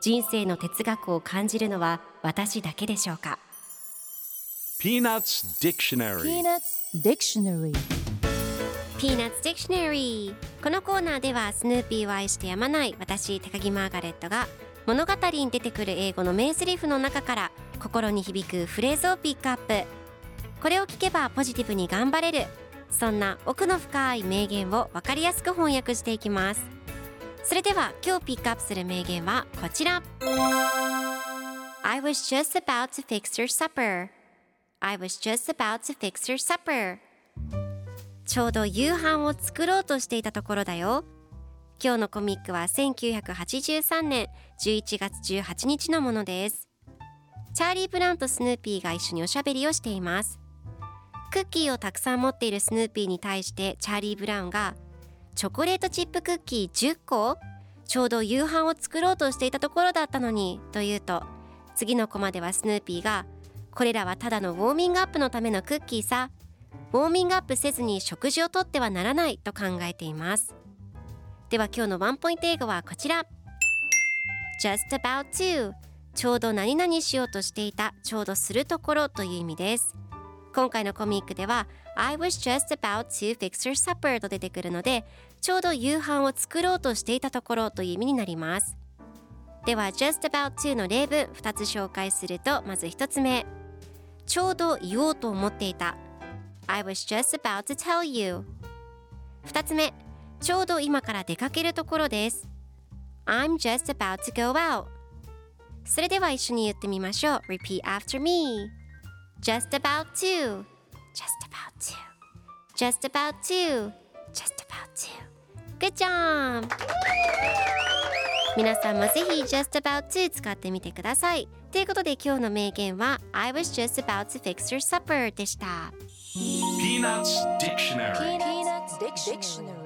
人生の哲学を感じるのは私だけでしょうか？Peanuts Dictionary. Peanuts Dictionary. Peanuts Dictionary このコーナーではスヌーピーを愛してやまない私高木マーガレットが物語に出てくる英語の名台詞の中から心に響くフレーズをピックアップ。これを聞けばポジティブに頑張れるそんな奥の深い名言を分かりやすく翻訳していきますそれでは今日ピックアップする名言はこちら。I was just about to fix your supper. I was just about to fix your supper. ちょうど夕飯を作ろうとしていたところだよ。今日のコミックは1983年11月18日のものです。チャーリー・ブランとスヌーピーが一緒におしゃべりをしています。クッキーをたくさん持っているスヌーピーに対してチャーリー・ブラウンがチョコレートチップクッキー10個ちょうど夕飯を作ろうとしていたところだったのにと言うと次のコマではスヌーピーがこれらはただのウォーミングアップのためのクッキーさ。ウォーミングアップせずに食事をとってはならないと考えています。では今日のワンポイント英語はこちら。Just about to ちょうど何々しようとしていたちょうどするところという意味です。今回のコミックでは I was just about to fix your supper と出てくるのでちょうど夕飯を作ろうとしていたところという意味になります。では just about to の例文2つ紹介するとまず1つ目。ちょうど言おうと思っていた。I was just about to tell you 2つ目。ちょうど今から出かけるところです。I'm just about to go out それでは一緒に言ってみましょう。Repeat after me Just about to Just about to Just about to Just about to Good job 皆さんもぜひ Just about to 使ってみてくださいということで今日の名言は I was just about to fix your supper でした Peanuts Dictionary Peanuts Dictionary